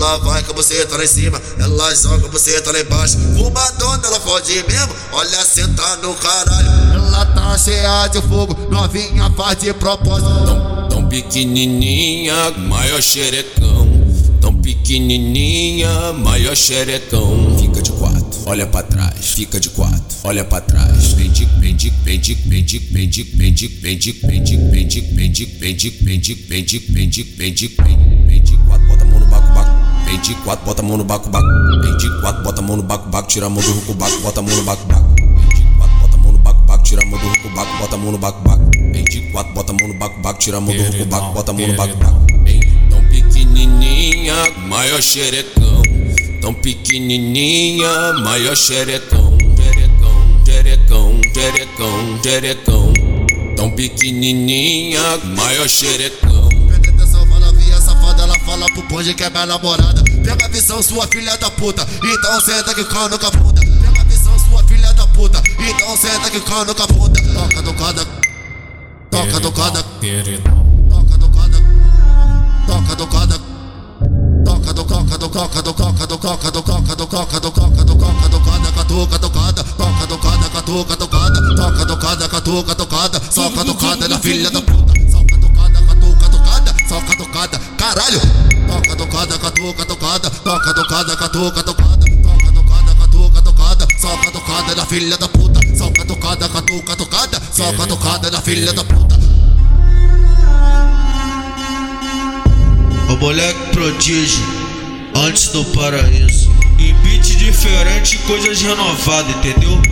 Ela vai com você tá lá em cima, ela joga você tá lá embaixo. Fumadona, ela fode mesmo, olha, senta no caralho. Ela tá cheia de fogo, novinha faz de propósito. Tão, tão pequenininha, maior xerecão. Tão pequenininha, maior xerecão. Fica de quatro, olha pra trás. Fica de quatro, olha pra trás. Vem de, vem de, vem de, vem de, vem de, vem de, vem de, vem de, de quatro, bota a mão no baco, baco. Vem de quatro, bota a mão no baco, baco. Tira a mão do ruco, baco, bota a mão no baco, baco. Vem de quatro, bota a mão no baco, baco. Tira a mão do ruco, baco, bota a mão no baco, baco. Vem de quatro, bota a mão no baco, baco. Tira a mão do ruco, baco, bota a mão no baco, baco. Tão pequenininha, maior xerecão. Tão pequenininha, maior xerecão. Xerecão, xerecão, xerecão, xerecão. Tão pequenininha, maior xerecão. Fala pro bonde que é minha namorada. Pega a visão, sua filha da puta, então senta que cano com a bunda. Pega a visão, sua filha da puta, então senta que cano com a bunda. Toca do cada, toca do cada, toca do cada, toca do cada. Toca do coca do coca do coca do coca do coca do coca do coca do coca do cada catuca do cada toca do cada catuca do cada toca do cada catuca do cada soca do cada na filha da puta soca do cada catuca do cada soca do cada caralho toca do cada catuca do cada toca do cada catuca do cada toca do cada catuca do cada soca do cada na filha da puta. Soca do cada catuca do cada soca do cada na filha da puta. O moleque prodígio, antes do paraíso. Em beat diferente, coisas renovadas, entendeu?